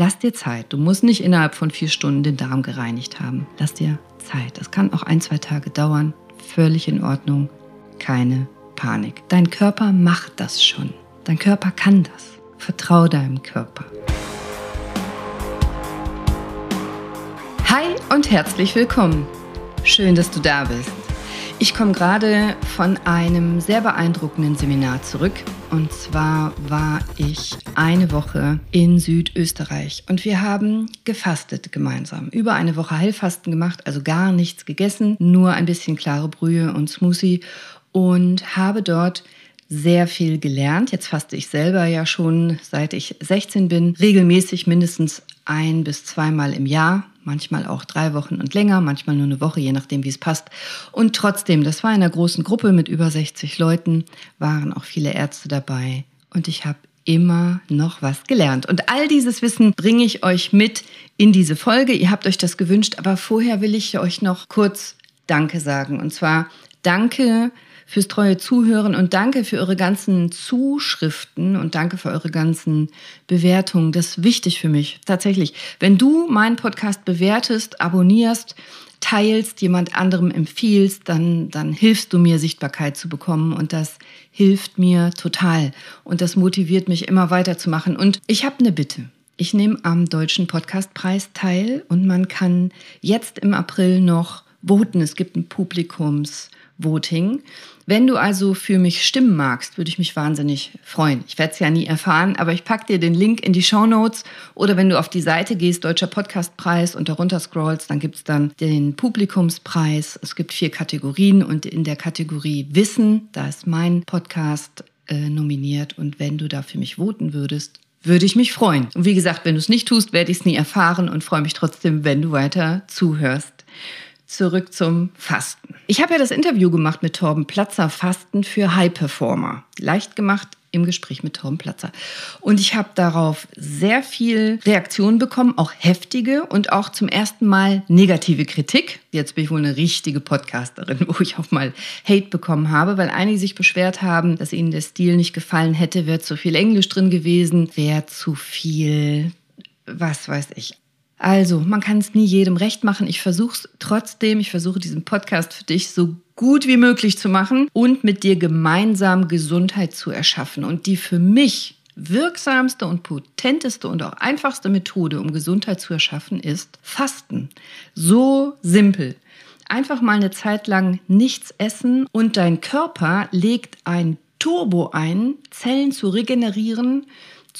Lass dir Zeit. Du musst nicht innerhalb von vier Stunden den Darm gereinigt haben. Lass dir Zeit. Das kann auch ein, zwei Tage dauern. Völlig in Ordnung. Keine Panik. Dein Körper macht das schon. Dein Körper kann das. Vertrau deinem Körper. Hi und herzlich willkommen. Schön, dass du da bist. Ich komme gerade von einem sehr beeindruckenden Seminar zurück. Und zwar war ich eine Woche in Südösterreich und wir haben gefastet gemeinsam. Über eine Woche Heilfasten gemacht, also gar nichts gegessen, nur ein bisschen klare Brühe und Smoothie und habe dort sehr viel gelernt. Jetzt faste ich selber ja schon, seit ich 16 bin, regelmäßig mindestens ein bis zweimal im Jahr, manchmal auch drei Wochen und länger, manchmal nur eine Woche, je nachdem, wie es passt. Und trotzdem, das war in einer großen Gruppe mit über 60 Leuten, waren auch viele Ärzte dabei und ich habe immer noch was gelernt. Und all dieses Wissen bringe ich euch mit in diese Folge. Ihr habt euch das gewünscht, aber vorher will ich euch noch kurz Danke sagen. Und zwar Danke fürs treue Zuhören und danke für eure ganzen Zuschriften und danke für eure ganzen Bewertungen. Das ist wichtig für mich, tatsächlich. Wenn du meinen Podcast bewertest, abonnierst, teilst, jemand anderem empfiehlst, dann, dann hilfst du mir, Sichtbarkeit zu bekommen. Und das hilft mir total. Und das motiviert mich immer weiterzumachen. Und ich habe eine Bitte. Ich nehme am Deutschen Podcastpreis teil und man kann jetzt im April noch voten. Es gibt ein Publikums- Voting. Wenn du also für mich stimmen magst, würde ich mich wahnsinnig freuen. Ich werde es ja nie erfahren, aber ich packe dir den Link in die Show Notes oder wenn du auf die Seite gehst, Deutscher Podcastpreis und darunter scrollst, dann gibt es dann den Publikumspreis. Es gibt vier Kategorien und in der Kategorie Wissen, da ist mein Podcast äh, nominiert und wenn du da für mich voten würdest, würde ich mich freuen. Und wie gesagt, wenn du es nicht tust, werde ich es nie erfahren und freue mich trotzdem, wenn du weiter zuhörst zurück zum Fasten. Ich habe ja das Interview gemacht mit Torben Platzer, Fasten für High Performer. Leicht gemacht im Gespräch mit Torben Platzer. Und ich habe darauf sehr viel Reaktionen bekommen, auch heftige und auch zum ersten Mal negative Kritik. Jetzt bin ich wohl eine richtige Podcasterin, wo ich auch mal Hate bekommen habe, weil einige sich beschwert haben, dass ihnen der Stil nicht gefallen hätte, wäre zu viel Englisch drin gewesen, wäre zu viel was weiß ich, also, man kann es nie jedem recht machen. Ich versuche es trotzdem. Ich versuche diesen Podcast für dich so gut wie möglich zu machen und mit dir gemeinsam Gesundheit zu erschaffen. Und die für mich wirksamste und potenteste und auch einfachste Methode, um Gesundheit zu erschaffen, ist Fasten. So simpel. Einfach mal eine Zeit lang nichts essen und dein Körper legt ein Turbo ein, Zellen zu regenerieren,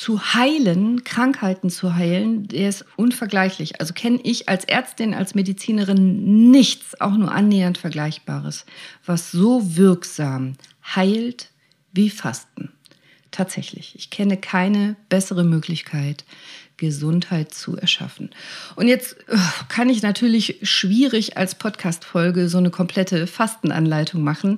zu heilen, Krankheiten zu heilen, der ist unvergleichlich. Also kenne ich als Ärztin, als Medizinerin nichts, auch nur annähernd Vergleichbares, was so wirksam heilt wie Fasten. Tatsächlich. Ich kenne keine bessere Möglichkeit, Gesundheit zu erschaffen. Und jetzt äh, kann ich natürlich schwierig als Podcast-Folge so eine komplette Fastenanleitung machen.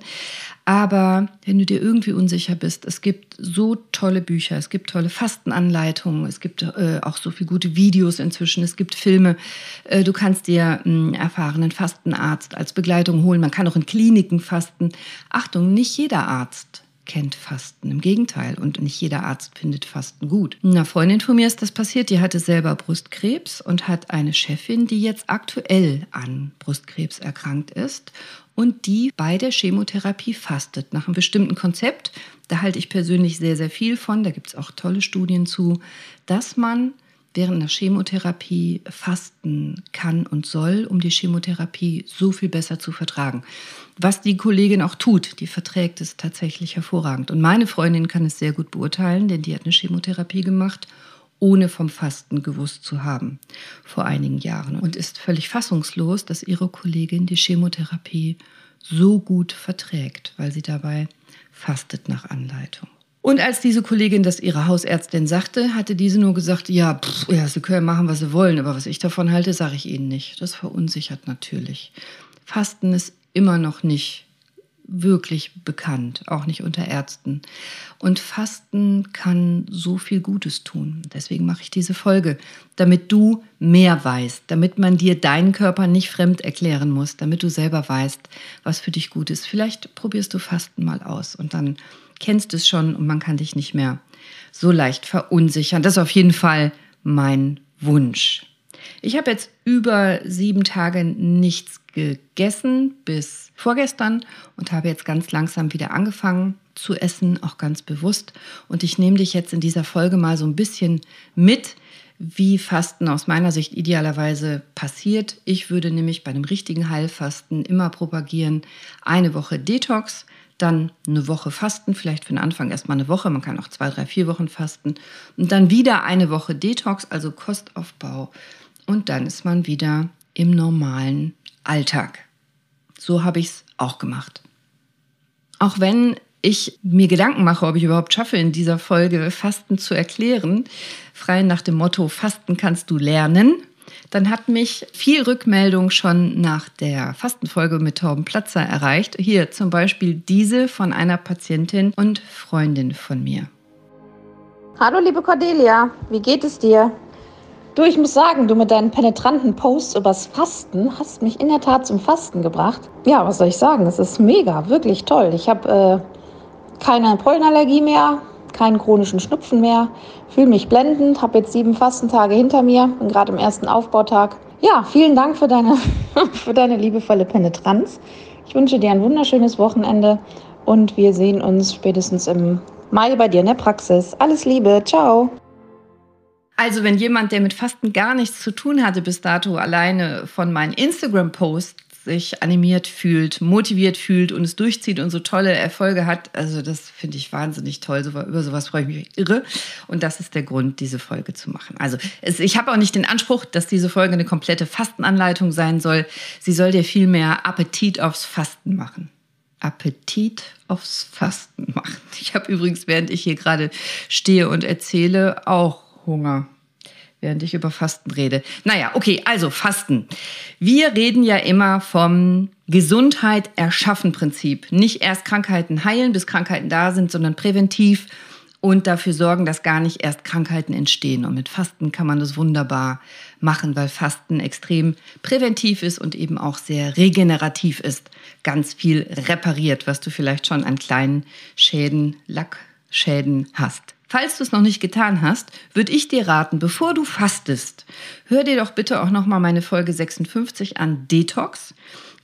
Aber wenn du dir irgendwie unsicher bist, es gibt so tolle Bücher, es gibt tolle Fastenanleitungen, es gibt äh, auch so viele gute Videos inzwischen, es gibt Filme. Äh, du kannst dir einen erfahrenen Fastenarzt als Begleitung holen. Man kann auch in Kliniken fasten. Achtung, nicht jeder Arzt kennt Fasten. Im Gegenteil. Und nicht jeder Arzt findet Fasten gut. Einer Freundin von mir ist das passiert. Die hatte selber Brustkrebs und hat eine Chefin, die jetzt aktuell an Brustkrebs erkrankt ist und die bei der Chemotherapie fastet. Nach einem bestimmten Konzept. Da halte ich persönlich sehr, sehr viel von. Da gibt es auch tolle Studien zu, dass man während der Chemotherapie fasten kann und soll, um die Chemotherapie so viel besser zu vertragen. Was die Kollegin auch tut, die verträgt es tatsächlich hervorragend. Und meine Freundin kann es sehr gut beurteilen, denn die hat eine Chemotherapie gemacht, ohne vom Fasten gewusst zu haben, vor einigen Jahren. Und ist völlig fassungslos, dass ihre Kollegin die Chemotherapie so gut verträgt, weil sie dabei fastet nach Anleitung. Und als diese Kollegin das ihrer Hausärztin sagte, hatte diese nur gesagt, ja, pff, ja, sie können machen, was sie wollen, aber was ich davon halte, sage ich ihnen nicht. Das verunsichert natürlich. Fasten ist immer noch nicht wirklich bekannt, auch nicht unter Ärzten. Und Fasten kann so viel Gutes tun. Deswegen mache ich diese Folge, damit du mehr weißt, damit man dir deinen Körper nicht fremd erklären muss, damit du selber weißt, was für dich gut ist. Vielleicht probierst du Fasten mal aus und dann kennst es schon und man kann dich nicht mehr so leicht verunsichern. Das ist auf jeden Fall mein Wunsch. Ich habe jetzt über sieben Tage nichts gegessen bis vorgestern und habe jetzt ganz langsam wieder angefangen zu essen, auch ganz bewusst. Und ich nehme dich jetzt in dieser Folge mal so ein bisschen mit, wie Fasten aus meiner Sicht idealerweise passiert. Ich würde nämlich bei einem richtigen Heilfasten immer propagieren, eine Woche Detox, dann eine Woche Fasten, vielleicht für den Anfang erstmal eine Woche, man kann auch zwei, drei, vier Wochen fasten und dann wieder eine Woche Detox, also Kostaufbau und dann ist man wieder im normalen Alltag. So habe ich es auch gemacht. Auch wenn ich mir Gedanken mache, ob ich überhaupt schaffe, in dieser Folge Fasten zu erklären, frei nach dem Motto Fasten kannst du lernen, dann hat mich viel Rückmeldung schon nach der Fastenfolge mit Torben Platzer erreicht. Hier zum Beispiel diese von einer Patientin und Freundin von mir. Hallo liebe Cordelia, wie geht es dir? Du, ich muss sagen, du mit deinen penetranten Posts übers Fasten hast mich in der Tat zum Fasten gebracht. Ja, was soll ich sagen? Es ist mega, wirklich toll. Ich habe äh, keine Pollenallergie mehr, keinen chronischen Schnupfen mehr, fühle mich blendend, habe jetzt sieben Fastentage hinter mir, bin gerade im ersten Aufbautag. Ja, vielen Dank für deine, für deine liebevolle Penetranz. Ich wünsche dir ein wunderschönes Wochenende und wir sehen uns spätestens im Mai bei dir in der Praxis. Alles Liebe, ciao. Also wenn jemand, der mit Fasten gar nichts zu tun hatte bis dato, alleine von meinen Instagram-Posts sich animiert fühlt, motiviert fühlt und es durchzieht und so tolle Erfolge hat, also das finde ich wahnsinnig toll. Über sowas freue ich mich irre. Und das ist der Grund, diese Folge zu machen. Also es, ich habe auch nicht den Anspruch, dass diese Folge eine komplette Fastenanleitung sein soll. Sie soll dir viel mehr Appetit aufs Fasten machen. Appetit aufs Fasten machen. Ich habe übrigens, während ich hier gerade stehe und erzähle, auch Hunger, während ich über Fasten rede. Naja, okay, also Fasten. Wir reden ja immer vom Gesundheit erschaffen Prinzip. Nicht erst Krankheiten heilen, bis Krankheiten da sind, sondern präventiv und dafür sorgen, dass gar nicht erst Krankheiten entstehen. Und mit Fasten kann man das wunderbar machen, weil Fasten extrem präventiv ist und eben auch sehr regenerativ ist. Ganz viel repariert, was du vielleicht schon an kleinen Schäden, Lackschäden hast. Falls du es noch nicht getan hast, würde ich dir raten, bevor du fastest, hör dir doch bitte auch noch mal meine Folge 56 an Detox.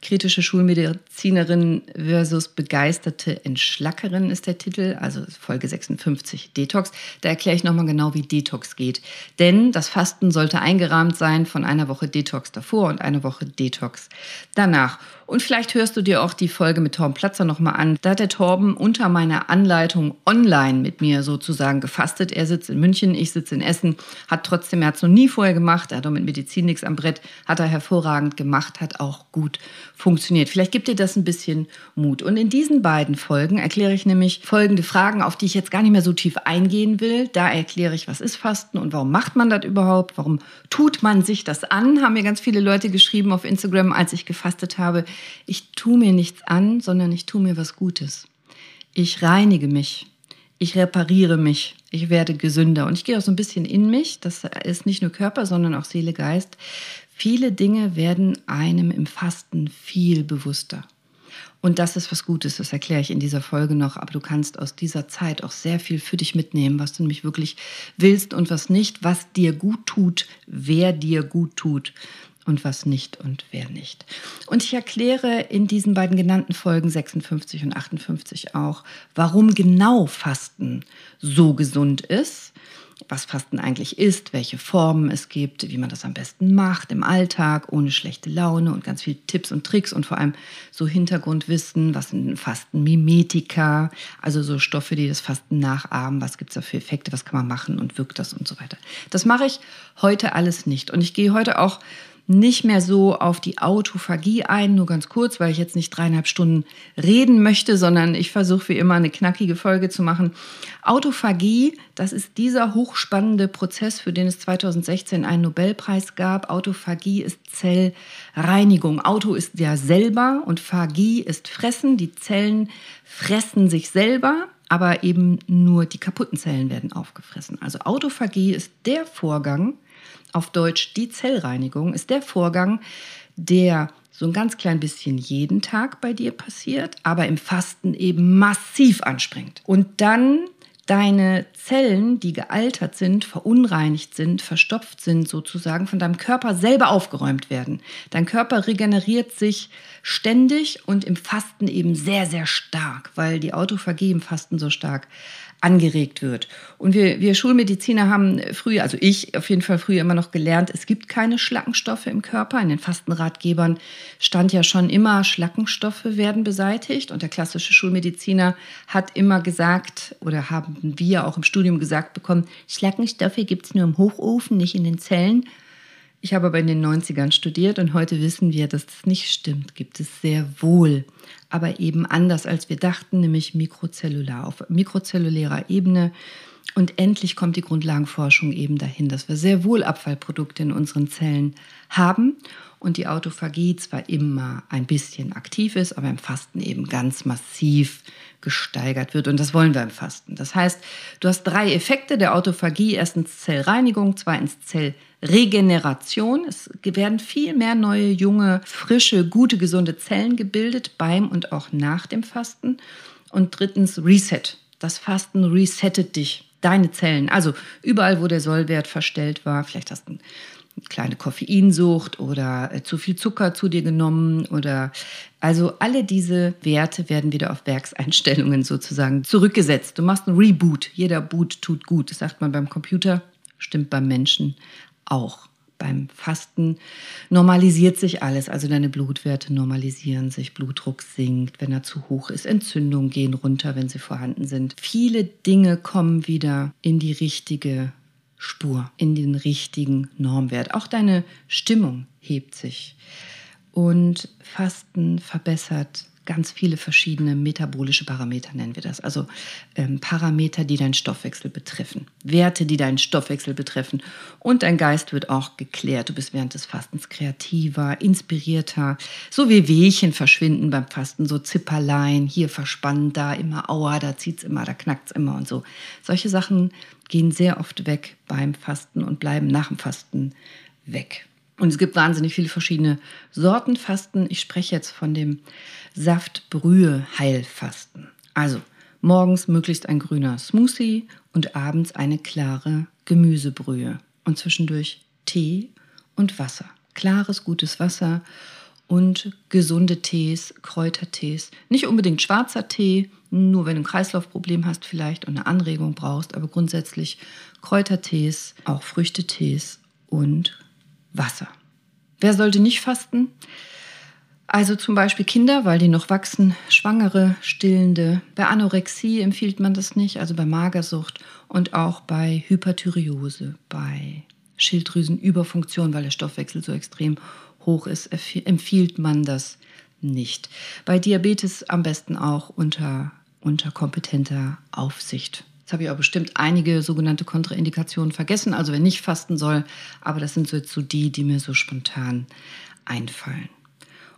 Kritische Schulmedizinerin versus begeisterte Entschlackerin ist der Titel, also Folge 56 Detox. Da erkläre ich nochmal genau, wie Detox geht. Denn das Fasten sollte eingerahmt sein von einer Woche Detox davor und einer Woche Detox danach. Und vielleicht hörst du dir auch die Folge mit Torben Platzer nochmal an. Da hat der Torben unter meiner Anleitung online mit mir sozusagen gefastet. Er sitzt in München, ich sitze in Essen, hat trotzdem, er hat es noch nie vorher gemacht, er hat auch mit Medizin nichts am Brett, hat er hervorragend gemacht, hat auch gut funktioniert. Vielleicht gibt dir das ein bisschen Mut. Und in diesen beiden Folgen erkläre ich nämlich folgende Fragen, auf die ich jetzt gar nicht mehr so tief eingehen will. Da erkläre ich, was ist Fasten und warum macht man das überhaupt? Warum tut man sich das an? Haben mir ganz viele Leute geschrieben auf Instagram, als ich gefastet habe. Ich tue mir nichts an, sondern ich tue mir was Gutes. Ich reinige mich. Ich repariere mich. Ich werde gesünder. Und ich gehe auch so ein bisschen in mich. Das ist nicht nur Körper, sondern auch Seele, Geist. Viele Dinge werden einem im Fasten viel bewusster. Und das ist was Gutes, das erkläre ich in dieser Folge noch. Aber du kannst aus dieser Zeit auch sehr viel für dich mitnehmen, was du nämlich wirklich willst und was nicht, was dir gut tut, wer dir gut tut und was nicht und wer nicht. Und ich erkläre in diesen beiden genannten Folgen 56 und 58 auch, warum genau Fasten so gesund ist was Fasten eigentlich ist, welche Formen es gibt, wie man das am besten macht im Alltag, ohne schlechte Laune und ganz viele Tipps und Tricks und vor allem so Hintergrundwissen, was sind Fastenmimetika, also so Stoffe, die das Fasten nachahmen, was gibt es da für Effekte, was kann man machen und wirkt das und so weiter. Das mache ich heute alles nicht und ich gehe heute auch nicht mehr so auf die Autophagie ein, nur ganz kurz, weil ich jetzt nicht dreieinhalb Stunden reden möchte, sondern ich versuche wie immer eine knackige Folge zu machen. Autophagie, das ist dieser hochspannende Prozess, für den es 2016 einen Nobelpreis gab. Autophagie ist Zellreinigung. Auto ist ja selber und Phagie ist fressen. Die Zellen fressen sich selber aber eben nur die kaputten Zellen werden aufgefressen. Also Autophagie ist der Vorgang, auf Deutsch die Zellreinigung, ist der Vorgang, der so ein ganz klein bisschen jeden Tag bei dir passiert, aber im Fasten eben massiv anspringt. Und dann deine Zellen, die gealtert sind, verunreinigt sind, verstopft sind, sozusagen von deinem Körper selber aufgeräumt werden. Dein Körper regeneriert sich ständig und im Fasten eben sehr, sehr stark, weil die Autophagie im Fasten so stark angeregt wird. Und wir, wir Schulmediziner haben früher, also ich auf jeden Fall früher immer noch gelernt, es gibt keine Schlackenstoffe im Körper. In den Fastenratgebern stand ja schon immer, Schlackenstoffe werden beseitigt. Und der klassische Schulmediziner hat immer gesagt, oder haben wir auch im Studium gesagt bekommen, Schlackenstoffe gibt es nur im Hochofen, nicht in den Zellen. Ich habe aber in den 90ern studiert und heute wissen wir, dass das nicht stimmt. Gibt es sehr wohl, aber eben anders als wir dachten, nämlich mikrozellular, auf mikrozellulärer Ebene. Und endlich kommt die Grundlagenforschung eben dahin, dass wir sehr wohl Abfallprodukte in unseren Zellen haben und die Autophagie zwar immer ein bisschen aktiv ist, aber im Fasten eben ganz massiv gesteigert wird. Und das wollen wir im Fasten. Das heißt, du hast drei Effekte der Autophagie. Erstens Zellreinigung, zweitens Zellregeneration. Es werden viel mehr neue, junge, frische, gute, gesunde Zellen gebildet beim und auch nach dem Fasten. Und drittens Reset. Das Fasten resettet dich deine Zellen. Also überall, wo der Sollwert verstellt war, vielleicht hast du einen kleine Koffeinsucht oder äh, zu viel Zucker zu dir genommen oder also alle diese Werte werden wieder auf Werkseinstellungen sozusagen zurückgesetzt. Du machst einen Reboot. Jeder Boot tut gut. Das sagt man beim Computer, stimmt beim Menschen auch. Beim Fasten normalisiert sich alles, also deine Blutwerte normalisieren sich, Blutdruck sinkt, wenn er zu hoch ist, Entzündungen gehen runter, wenn sie vorhanden sind. Viele Dinge kommen wieder in die richtige Spur, in den richtigen Normwert. Auch deine Stimmung hebt sich. Und Fasten verbessert ganz viele verschiedene metabolische Parameter, nennen wir das. Also ähm, Parameter, die deinen Stoffwechsel betreffen, Werte, die deinen Stoffwechsel betreffen. Und dein Geist wird auch geklärt. Du bist während des Fastens kreativer, inspirierter. So wie Wehchen verschwinden beim Fasten, so Zipperlein, hier verspannt, da immer Aua, da zieht es immer, da knackt es immer und so. Solche Sachen gehen sehr oft weg beim Fasten und bleiben nach dem Fasten weg. Und es gibt wahnsinnig viele verschiedene Sorten Fasten. Ich spreche jetzt von dem Saftbrühe-Heilfasten. Also morgens möglichst ein grüner Smoothie und abends eine klare Gemüsebrühe. Und zwischendurch Tee und Wasser. Klares, gutes Wasser und gesunde Tees, Kräutertees. Nicht unbedingt schwarzer Tee, nur wenn du ein Kreislaufproblem hast vielleicht und eine Anregung brauchst, aber grundsätzlich Kräutertees, auch Früchtetees und Wasser. Wer sollte nicht fasten? Also zum Beispiel Kinder, weil die noch wachsen, Schwangere, Stillende. Bei Anorexie empfiehlt man das nicht, also bei Magersucht und auch bei Hyperthyreose, bei Schilddrüsenüberfunktion, weil der Stoffwechsel so extrem hoch ist, empfiehlt man das nicht. Bei Diabetes am besten auch unter, unter kompetenter Aufsicht. Jetzt habe ich auch bestimmt einige sogenannte Kontraindikationen vergessen, also wenn nicht fasten soll, aber das sind so, so die, die mir so spontan einfallen.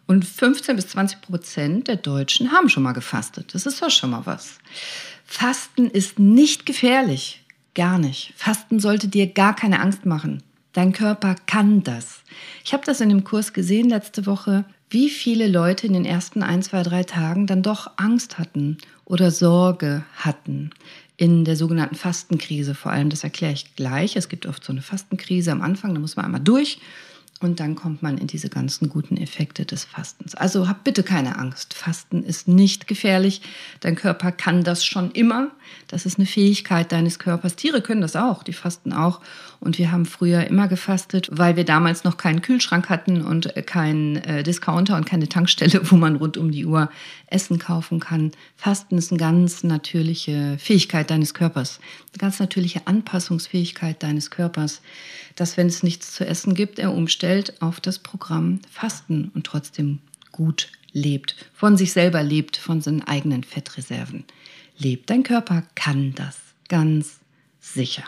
Und 15 bis 20 Prozent der Deutschen haben schon mal gefastet. Das ist doch schon mal was. Fasten ist nicht gefährlich. Gar nicht. Fasten sollte dir gar keine Angst machen. Dein Körper kann das. Ich habe das in dem Kurs gesehen letzte Woche, wie viele Leute in den ersten ein, zwei, drei Tagen dann doch Angst hatten oder Sorge hatten in der sogenannten Fastenkrise vor allem. Das erkläre ich gleich. Es gibt oft so eine Fastenkrise am Anfang, da muss man einmal durch und dann kommt man in diese ganzen guten Effekte des Fastens. Also hab bitte keine Angst. Fasten ist nicht gefährlich. Dein Körper kann das schon immer. Das ist eine Fähigkeit deines Körpers. Tiere können das auch, die fasten auch. Und wir haben früher immer gefastet, weil wir damals noch keinen Kühlschrank hatten und keinen äh, Discounter und keine Tankstelle, wo man rund um die Uhr Essen kaufen kann. Fasten ist eine ganz natürliche Fähigkeit deines Körpers, eine ganz natürliche Anpassungsfähigkeit deines Körpers, dass wenn es nichts zu essen gibt, er umstellt auf das Programm Fasten und trotzdem gut lebt, von sich selber lebt, von seinen eigenen Fettreserven lebt. Dein Körper kann das ganz sicher.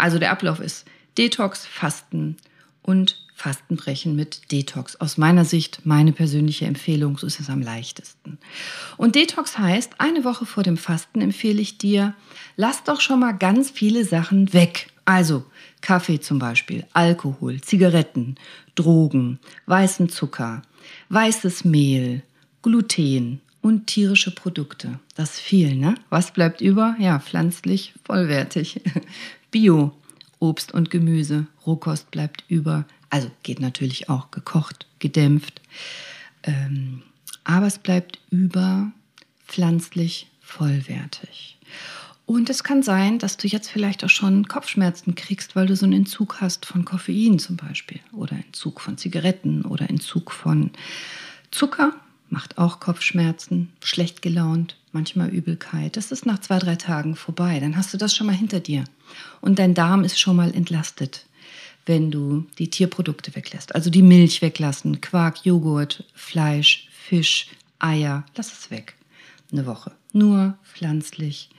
Also der Ablauf ist Detox, Fasten und Fastenbrechen mit Detox. Aus meiner Sicht meine persönliche Empfehlung, so ist es am leichtesten. Und Detox heißt, eine Woche vor dem Fasten empfehle ich dir, lass doch schon mal ganz viele Sachen weg. Also Kaffee zum Beispiel, Alkohol, Zigaretten, Drogen, weißen Zucker, weißes Mehl, Gluten und tierische Produkte. Das viel, ne? Was bleibt über? Ja, pflanzlich, vollwertig. Bio, Obst und Gemüse, Rohkost bleibt über. Also geht natürlich auch gekocht, gedämpft. Ähm, aber es bleibt über pflanzlich vollwertig. Und es kann sein, dass du jetzt vielleicht auch schon Kopfschmerzen kriegst, weil du so einen Entzug hast von Koffein zum Beispiel oder Entzug von Zigaretten oder Entzug von Zucker. Macht auch Kopfschmerzen, schlecht gelaunt, manchmal Übelkeit. Das ist nach zwei, drei Tagen vorbei. Dann hast du das schon mal hinter dir. Und dein Darm ist schon mal entlastet, wenn du die Tierprodukte weglässt. Also die Milch weglassen, Quark, Joghurt, Fleisch, Fisch, Eier. Lass es weg. Eine Woche. Nur pflanzlich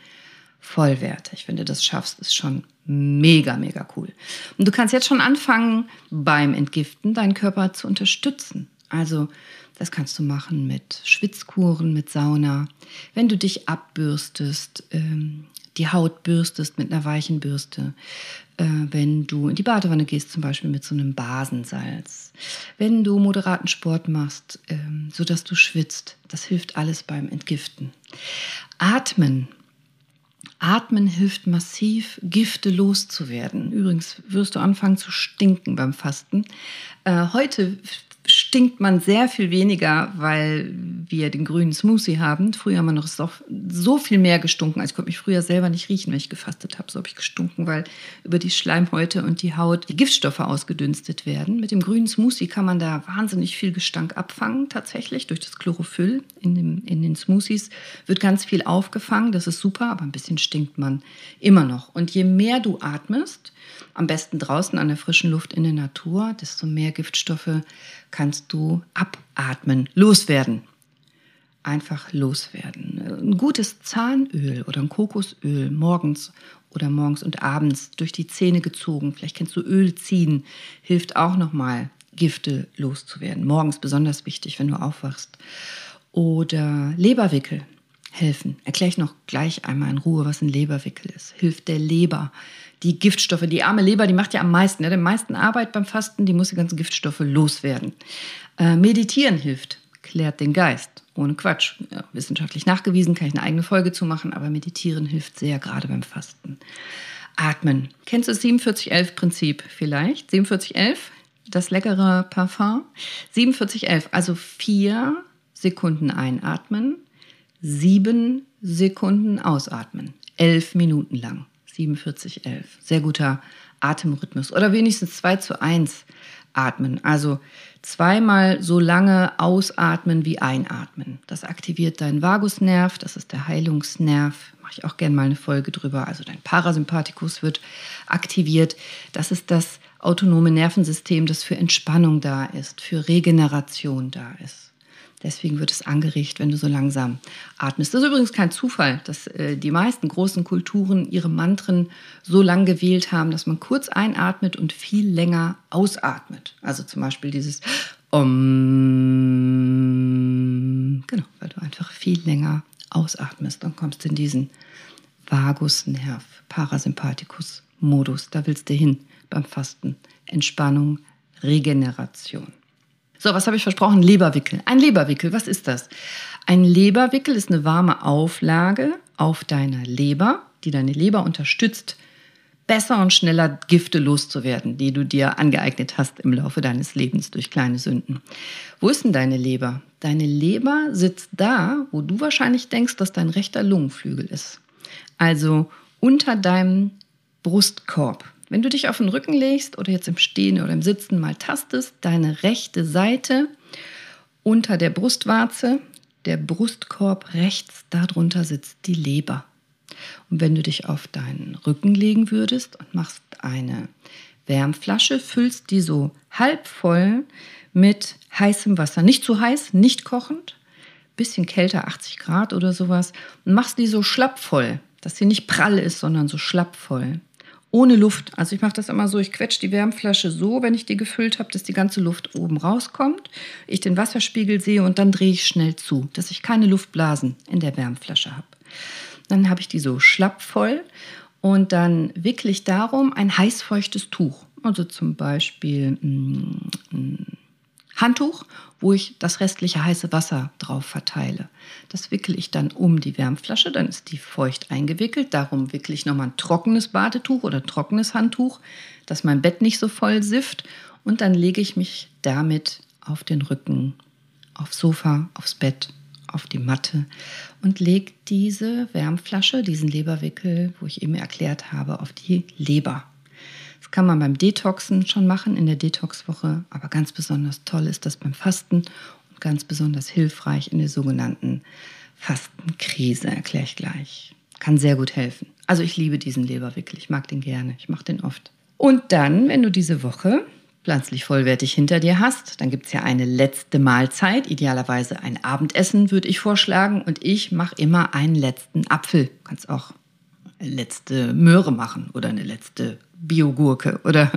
vollwertig. Wenn du das schaffst, ist schon mega, mega cool. Und du kannst jetzt schon anfangen, beim Entgiften deinen Körper zu unterstützen. Also das kannst du machen mit Schwitzkuren, mit Sauna. Wenn du dich abbürstest, ähm, die Haut bürstest mit einer weichen Bürste. Äh, wenn du in die Badewanne gehst, zum Beispiel mit so einem Basensalz. Wenn du moderaten Sport machst, ähm, sodass du schwitzt. Das hilft alles beim Entgiften. Atmen Atmen hilft massiv, Gifte loszuwerden. Übrigens wirst du anfangen zu stinken beim Fasten. Äh, heute stinkt man sehr viel weniger, weil wir den grünen Smoothie haben. Früher haben wir noch so viel mehr gestunken. Also ich konnte mich früher selber nicht riechen, wenn ich gefastet habe. So habe ich gestunken, weil über die Schleimhäute und die Haut die Giftstoffe ausgedünstet werden. Mit dem grünen Smoothie kann man da wahnsinnig viel Gestank abfangen, tatsächlich durch das Chlorophyll in, dem, in den Smoothies. Wird ganz viel aufgefangen, das ist super, aber ein bisschen stinkt man immer noch. Und je mehr du atmest, am besten draußen an der frischen Luft in der Natur, desto mehr Giftstoffe kannst du abatmen, loswerden. Einfach loswerden. Ein gutes Zahnöl oder ein Kokosöl morgens oder morgens und abends durch die Zähne gezogen. Vielleicht kennst du Öl ziehen, hilft auch nochmal, Gifte loszuwerden. Morgens besonders wichtig, wenn du aufwachst. Oder Leberwickel helfen. Erkläre ich noch gleich einmal in Ruhe, was ein Leberwickel ist. Hilft der Leber, die Giftstoffe. Die arme Leber, die macht ja am meisten, ja, die meisten Arbeit beim Fasten, die muss die ganzen Giftstoffe loswerden. Äh, meditieren hilft, klärt den Geist. Ohne Quatsch. Ja, wissenschaftlich nachgewiesen, kann ich eine eigene Folge zu machen, aber meditieren hilft sehr, gerade beim Fasten. Atmen. Kennst du das 4711-Prinzip vielleicht? 4711, das leckere Parfum. 4711, also vier Sekunden einatmen, sieben Sekunden ausatmen. Elf Minuten lang. 4711. Sehr guter Atemrhythmus. Oder wenigstens 2 zu 1 atmen. Also zweimal so lange ausatmen wie einatmen. Das aktiviert deinen Vagusnerv, das ist der Heilungsnerv. Mache ich auch gerne mal eine Folge drüber. Also dein Parasympathikus wird aktiviert. Das ist das autonome Nervensystem, das für Entspannung da ist, für Regeneration da ist. Deswegen wird es angeregt, wenn du so langsam atmest. Das ist übrigens kein Zufall, dass äh, die meisten großen Kulturen ihre Mantren so lang gewählt haben, dass man kurz einatmet und viel länger ausatmet. Also zum Beispiel dieses Om. Genau, weil du einfach viel länger ausatmest und kommst in diesen Vagusnerv, Parasympathikus-Modus. Da willst du hin beim Fasten. Entspannung, Regeneration. So, was habe ich versprochen? Leberwickel. Ein Leberwickel, was ist das? Ein Leberwickel ist eine warme Auflage auf deiner Leber, die deine Leber unterstützt, besser und schneller Gifte loszuwerden, die du dir angeeignet hast im Laufe deines Lebens durch kleine Sünden. Wo ist denn deine Leber? Deine Leber sitzt da, wo du wahrscheinlich denkst, dass dein rechter Lungenflügel ist. Also unter deinem Brustkorb. Wenn du dich auf den Rücken legst oder jetzt im Stehen oder im Sitzen mal tastest, deine rechte Seite unter der Brustwarze, der Brustkorb rechts, darunter sitzt die Leber. Und wenn du dich auf deinen Rücken legen würdest und machst eine Wärmflasche, füllst die so halb voll mit heißem Wasser. Nicht zu heiß, nicht kochend, bisschen kälter, 80 Grad oder sowas. Und machst die so schlapp voll, dass sie nicht prall ist, sondern so schlapp voll ohne Luft. Also ich mache das immer so, ich quetsche die Wärmflasche so, wenn ich die gefüllt habe, dass die ganze Luft oben rauskommt, ich den Wasserspiegel sehe und dann drehe ich schnell zu, dass ich keine Luftblasen in der Wärmflasche habe. Dann habe ich die so schlapp voll und dann wickle ich darum ein heißfeuchtes Tuch. Also zum Beispiel mm, mm, Handtuch, wo ich das restliche heiße Wasser drauf verteile. Das wickel ich dann um die Wärmflasche, dann ist die feucht eingewickelt. Darum wickle ich nochmal ein trockenes Badetuch oder trockenes Handtuch, dass mein Bett nicht so voll sifft. Und dann lege ich mich damit auf den Rücken, aufs Sofa, aufs Bett, auf die Matte und lege diese Wärmflasche, diesen Leberwickel, wo ich eben erklärt habe, auf die Leber kann man beim Detoxen schon machen in der Detoxwoche, aber ganz besonders toll ist das beim Fasten und ganz besonders hilfreich in der sogenannten Fastenkrise, erkläre ich gleich. Kann sehr gut helfen. Also ich liebe diesen Leberwickel, ich mag den gerne, ich mache den oft. Und dann, wenn du diese Woche pflanzlich vollwertig hinter dir hast, dann gibt es ja eine letzte Mahlzeit, idealerweise ein Abendessen, würde ich vorschlagen. Und ich mache immer einen letzten Apfel. Du kannst auch eine letzte Möhre machen oder eine letzte Biogurke oder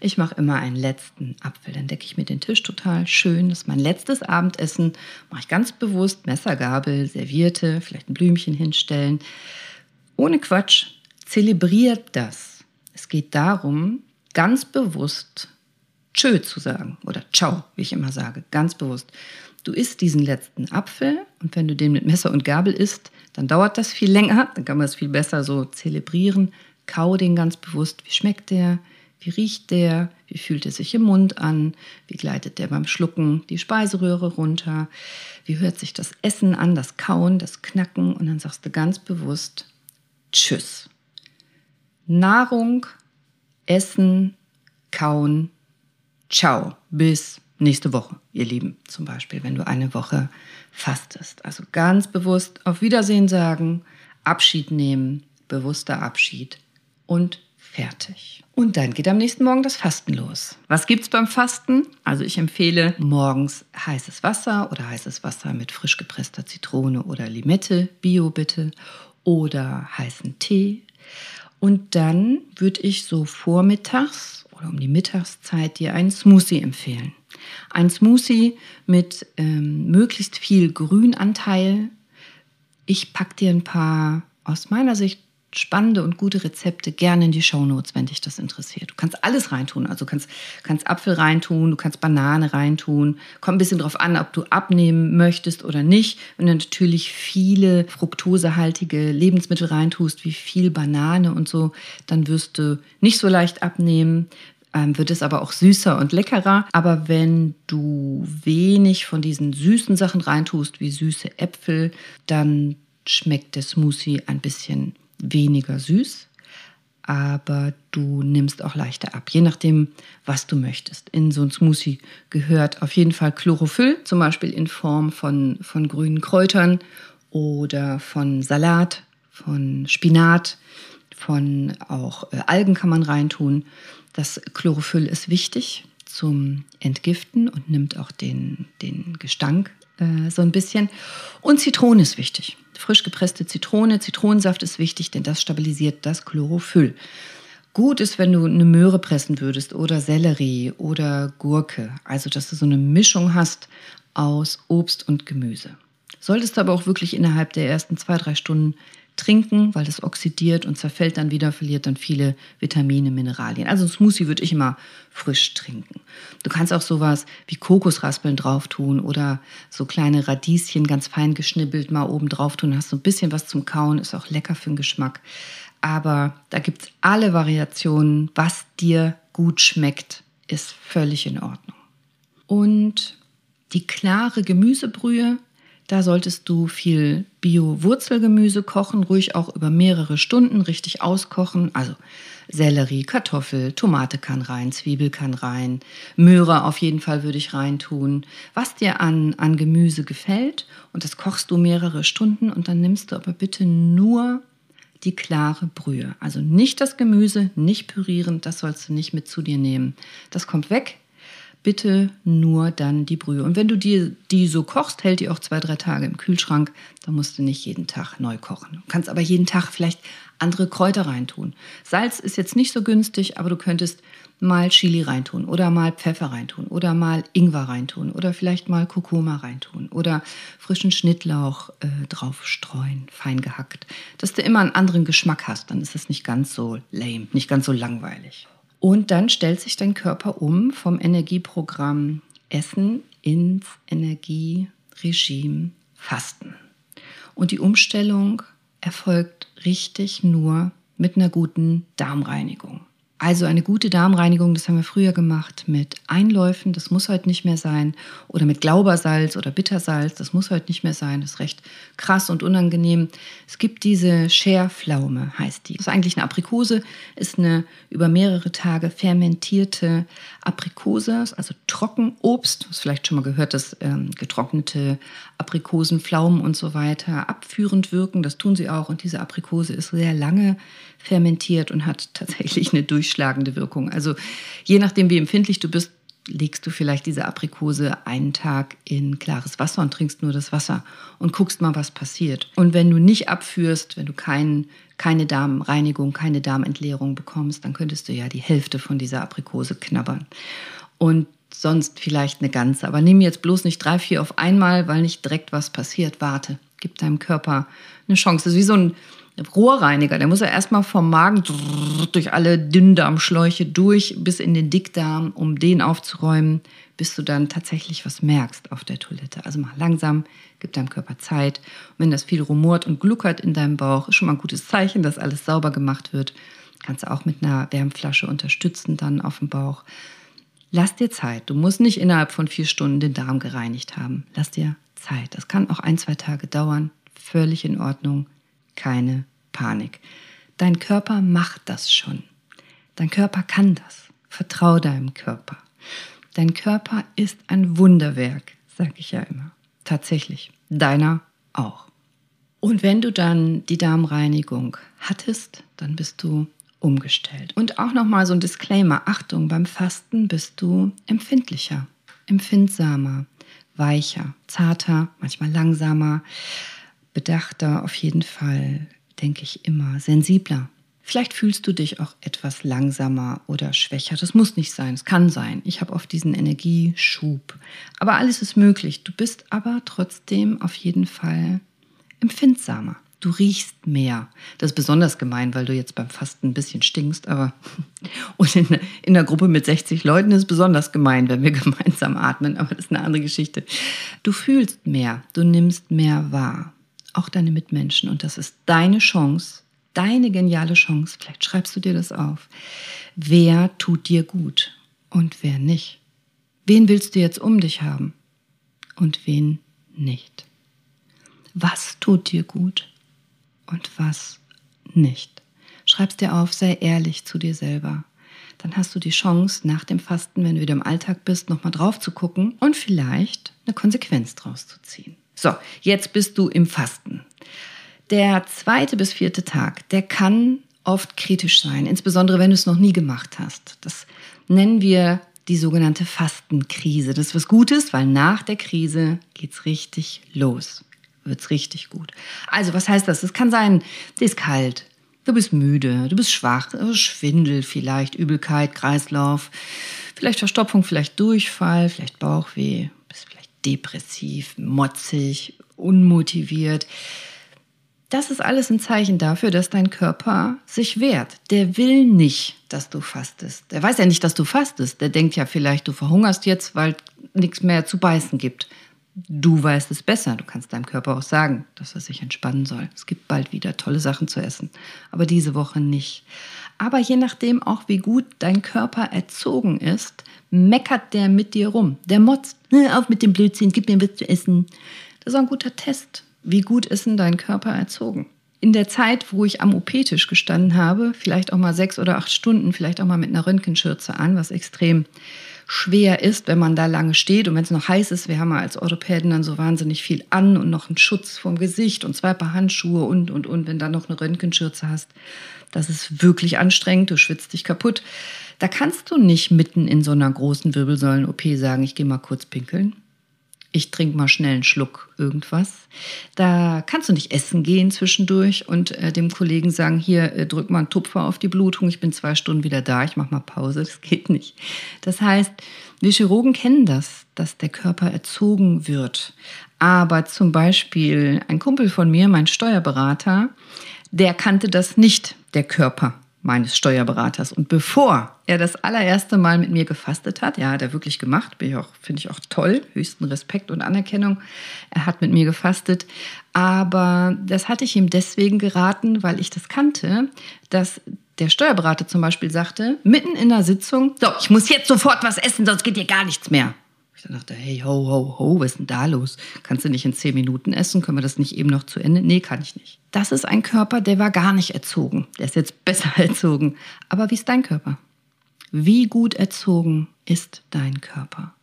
ich mache immer einen letzten Apfel. Dann decke ich mir den Tisch total schön. Das ist mein letztes Abendessen. Mache ich ganz bewusst Messer, Gabel, Servierte, vielleicht ein Blümchen hinstellen. Ohne Quatsch. Zelebriert das. Es geht darum, ganz bewusst Tschö zu sagen oder Ciao, wie ich immer sage, ganz bewusst. Du isst diesen letzten Apfel und wenn du den mit Messer und Gabel isst, dann dauert das viel länger, dann kann man es viel besser so zelebrieren. Kau den ganz bewusst. Wie schmeckt der? Wie riecht der? Wie fühlt er sich im Mund an? Wie gleitet der beim Schlucken die Speiseröhre runter? Wie hört sich das Essen an, das Kauen, das Knacken? Und dann sagst du ganz bewusst Tschüss. Nahrung, Essen, Kauen, Ciao. Bis nächste Woche, ihr Lieben. Zum Beispiel, wenn du eine Woche fastest. Also ganz bewusst auf Wiedersehen sagen, Abschied nehmen, bewusster Abschied und fertig. Und dann geht am nächsten Morgen das Fasten los. Was gibt es beim Fasten? Also ich empfehle morgens heißes Wasser oder heißes Wasser mit frisch gepresster Zitrone oder Limette, Bio bitte, oder heißen Tee. Und dann würde ich so vormittags oder um die Mittagszeit dir einen Smoothie empfehlen. Ein Smoothie mit ähm, möglichst viel Grünanteil. Ich packe dir ein paar aus meiner Sicht spannende und gute Rezepte gerne in die Shownotes, wenn dich das interessiert. Du kannst alles reintun. Also du kannst, kannst Apfel reintun, du kannst Banane reintun. Kommt ein bisschen drauf an, ob du abnehmen möchtest oder nicht. Wenn du natürlich viele fruktosehaltige Lebensmittel reintust, wie viel Banane und so, dann wirst du nicht so leicht abnehmen ähm, wird es aber auch süßer und leckerer. Aber wenn du wenig von diesen süßen Sachen reintust, wie süße Äpfel, dann schmeckt der Smoothie ein bisschen weniger süß, aber du nimmst auch leichter ab, je nachdem, was du möchtest. In so ein Smoothie gehört auf jeden Fall Chlorophyll, zum Beispiel in Form von, von grünen Kräutern oder von Salat, von Spinat, von auch äh, Algen kann man reintun. Das Chlorophyll ist wichtig zum Entgiften und nimmt auch den, den Gestank äh, so ein bisschen. Und Zitrone ist wichtig frisch gepresste Zitrone. Zitronensaft ist wichtig, denn das stabilisiert das Chlorophyll. Gut ist, wenn du eine Möhre pressen würdest oder Sellerie oder Gurke. Also, dass du so eine Mischung hast aus Obst und Gemüse. Solltest du aber auch wirklich innerhalb der ersten zwei, drei Stunden trinken, weil das oxidiert und zerfällt dann wieder, verliert dann viele Vitamine, Mineralien. Also ein Smoothie würde ich immer frisch trinken. Du kannst auch sowas wie Kokosraspeln drauf tun oder so kleine Radieschen ganz fein geschnibbelt mal oben drauf tun. Hast so ein bisschen was zum Kauen, ist auch lecker für den Geschmack. Aber da gibt es alle Variationen. Was dir gut schmeckt, ist völlig in Ordnung. Und die klare Gemüsebrühe da solltest du viel Bio-Wurzelgemüse kochen, ruhig auch über mehrere Stunden richtig auskochen. Also Sellerie, Kartoffel, Tomate kann rein, Zwiebel kann rein, Möhre auf jeden Fall würde ich reintun. Was dir an, an Gemüse gefällt und das kochst du mehrere Stunden und dann nimmst du aber bitte nur die klare Brühe. Also nicht das Gemüse, nicht pürieren, das sollst du nicht mit zu dir nehmen. Das kommt weg, bitte nur dann die Brühe. Und wenn du die, die so kochst, hält die auch zwei, drei Tage im Kühlschrank. Da musst du nicht jeden Tag neu kochen. Du kannst aber jeden Tag vielleicht andere Kräuter reintun. Salz ist jetzt nicht so günstig, aber du könntest mal Chili reintun oder mal Pfeffer reintun oder mal Ingwer reintun oder vielleicht mal Kurkuma reintun oder frischen Schnittlauch äh, drauf streuen, fein gehackt. Dass du immer einen anderen Geschmack hast, dann ist es nicht ganz so lame, nicht ganz so langweilig. Und dann stellt sich dein Körper um vom Energieprogramm Essen ins Energieregime Fasten. Und die Umstellung erfolgt richtig nur mit einer guten Darmreinigung. Also eine gute Darmreinigung, das haben wir früher gemacht mit Einläufen, das muss heute nicht mehr sein. Oder mit Glaubersalz oder Bittersalz, das muss heute nicht mehr sein. Das ist recht krass und unangenehm. Es gibt diese Scherpflaume, heißt die. Das ist eigentlich eine Aprikose, ist eine über mehrere Tage fermentierte Aprikose, also Trockenobst. Du hast vielleicht schon mal gehört, dass ähm, getrocknete Aprikosen, Pflaumen und so weiter abführend wirken. Das tun sie auch. Und diese Aprikose ist sehr lange fermentiert und hat tatsächlich eine durchschlagende Wirkung. Also je nachdem, wie empfindlich du bist, legst du vielleicht diese Aprikose einen Tag in klares Wasser und trinkst nur das Wasser und guckst mal, was passiert. Und wenn du nicht abführst, wenn du kein, keine Darmreinigung, keine Darmentleerung bekommst, dann könntest du ja die Hälfte von dieser Aprikose knabbern. Und sonst vielleicht eine ganze. Aber nimm jetzt bloß nicht drei, vier auf einmal, weil nicht direkt was passiert. Warte, gib deinem Körper eine Chance. Das ist wie so ein Rohrreiniger, der muss ja erstmal vom Magen durch alle Dünndarmschläuche durch bis in den Dickdarm, um den aufzuräumen, bis du dann tatsächlich was merkst auf der Toilette. Also mach langsam, gib deinem Körper Zeit. Und wenn das viel rumort und gluckert in deinem Bauch, ist schon mal ein gutes Zeichen, dass alles sauber gemacht wird. Kannst du auch mit einer Wärmflasche unterstützen dann auf dem Bauch. Lass dir Zeit. Du musst nicht innerhalb von vier Stunden den Darm gereinigt haben. Lass dir Zeit. Das kann auch ein, zwei Tage dauern. Völlig in Ordnung keine Panik. Dein Körper macht das schon. Dein Körper kann das. Vertrau deinem Körper. Dein Körper ist ein Wunderwerk, sage ich ja immer. Tatsächlich. Deiner auch. Und wenn du dann die Darmreinigung hattest, dann bist du umgestellt. Und auch nochmal so ein Disclaimer. Achtung, beim Fasten bist du empfindlicher, empfindsamer, weicher, zarter, manchmal langsamer bedachter, auf jeden Fall, denke ich immer, sensibler. Vielleicht fühlst du dich auch etwas langsamer oder schwächer. Das muss nicht sein, es kann sein. Ich habe oft diesen Energieschub. Aber alles ist möglich. Du bist aber trotzdem auf jeden Fall empfindsamer. Du riechst mehr. Das ist besonders gemein, weil du jetzt beim Fasten ein bisschen stinkst, aber und in, in einer Gruppe mit 60 Leuten ist es besonders gemein, wenn wir gemeinsam atmen, aber das ist eine andere Geschichte. Du fühlst mehr, du nimmst mehr wahr auch deine Mitmenschen. Und das ist deine Chance, deine geniale Chance. Vielleicht schreibst du dir das auf. Wer tut dir gut und wer nicht? Wen willst du jetzt um dich haben und wen nicht? Was tut dir gut und was nicht? Schreib's dir auf, sei ehrlich zu dir selber. Dann hast du die Chance, nach dem Fasten, wenn du wieder im Alltag bist, nochmal drauf zu gucken und vielleicht eine Konsequenz draus zu ziehen. So, jetzt bist du im Fasten. Der zweite bis vierte Tag, der kann oft kritisch sein, insbesondere wenn du es noch nie gemacht hast. Das nennen wir die sogenannte Fastenkrise. Das ist was Gutes, weil nach der Krise geht's richtig los. Wird's richtig gut. Also, was heißt das? Es kann sein, dir ist kalt, du bist müde, du bist schwach, Schwindel vielleicht, Übelkeit, Kreislauf, vielleicht Verstopfung, vielleicht Durchfall, vielleicht Bauchweh, depressiv, motzig, unmotiviert. Das ist alles ein Zeichen dafür, dass dein Körper sich wehrt. Der will nicht, dass du fastest. Der weiß ja nicht, dass du fastest. Der denkt ja vielleicht, du verhungerst jetzt, weil nichts mehr zu beißen gibt. Du weißt es besser. Du kannst deinem Körper auch sagen, dass er sich entspannen soll. Es gibt bald wieder tolle Sachen zu essen, aber diese Woche nicht. Aber je nachdem auch, wie gut dein Körper erzogen ist, meckert der mit dir rum. Der motzt, auf mit dem Blödsinn, gib mir was zu essen. Das ist ein guter Test. Wie gut ist denn dein Körper erzogen? In der Zeit, wo ich am OP-Tisch gestanden habe, vielleicht auch mal sechs oder acht Stunden, vielleicht auch mal mit einer Röntgenschürze an, was extrem schwer ist, wenn man da lange steht und wenn es noch heiß ist. Wir haben ja als Orthopäden dann so wahnsinnig viel an und noch einen Schutz vom Gesicht und zwei Paar Handschuhe und, und, und, wenn dann noch eine Röntgenschürze hast. Das ist wirklich anstrengend, du schwitzt dich kaputt. Da kannst du nicht mitten in so einer großen Wirbelsäulen-OP sagen, ich gehe mal kurz pinkeln. Ich trinke mal schnell einen Schluck irgendwas. Da kannst du nicht essen gehen zwischendurch und äh, dem Kollegen sagen, hier äh, drück mal einen Tupfer auf die Blutung, ich bin zwei Stunden wieder da, ich mache mal Pause. Das geht nicht. Das heißt, wir Chirurgen kennen das, dass der Körper erzogen wird. Aber zum Beispiel ein Kumpel von mir, mein Steuerberater, der kannte das nicht, der Körper meines Steuerberaters. Und bevor er das allererste Mal mit mir gefastet hat, ja, hat er wirklich gemacht, finde ich auch toll, höchsten Respekt und Anerkennung. Er hat mit mir gefastet, aber das hatte ich ihm deswegen geraten, weil ich das kannte, dass der Steuerberater zum Beispiel sagte, mitten in der Sitzung, so, ich muss jetzt sofort was essen, sonst geht dir gar nichts mehr. Ich dachte, hey, ho, ho, ho, was ist denn da los? Kannst du nicht in zehn Minuten essen? Können wir das nicht eben noch zu Ende? Nee, kann ich nicht. Das ist ein Körper, der war gar nicht erzogen. Der ist jetzt besser erzogen. Aber wie ist dein Körper? Wie gut erzogen ist dein Körper?